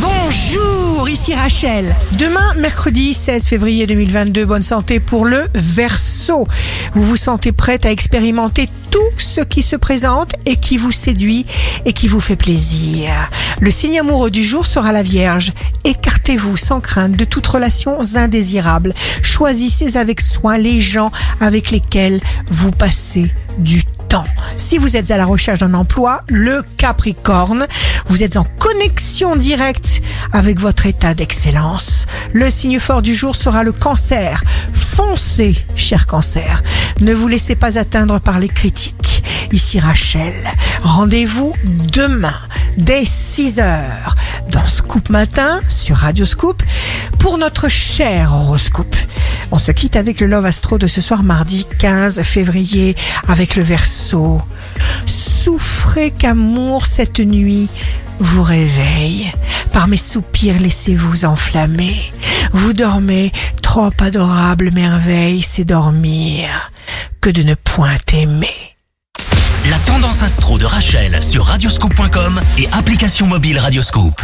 Bonjour, ici Rachel. Demain, mercredi 16 février 2022, bonne santé pour le Verseau. Vous vous sentez prête à expérimenter tout ce qui se présente et qui vous séduit et qui vous fait plaisir. Le signe amoureux du jour sera la Vierge. Écartez-vous sans crainte de toutes relations indésirables. Choisissez avec soin les gens avec lesquels vous passez du temps Si vous êtes à la recherche d'un emploi, le Capricorne, vous êtes en connexion directe avec votre état d'excellence. Le signe fort du jour sera le cancer. Foncez, cher cancer. Ne vous laissez pas atteindre par les critiques. Ici Rachel. Rendez-vous demain dès 6 heures dans Scoop Matin sur Radio Scoop pour notre cher horoscope. On se quitte avec le Love Astro de ce soir mardi 15 février avec le verso. Souffrez qu'amour cette nuit vous réveille. Par mes soupirs laissez-vous enflammer. Vous dormez, trop adorable merveille, c'est dormir que de ne point aimer. La tendance astro de Rachel sur radioscope.com et application mobile Radioscope.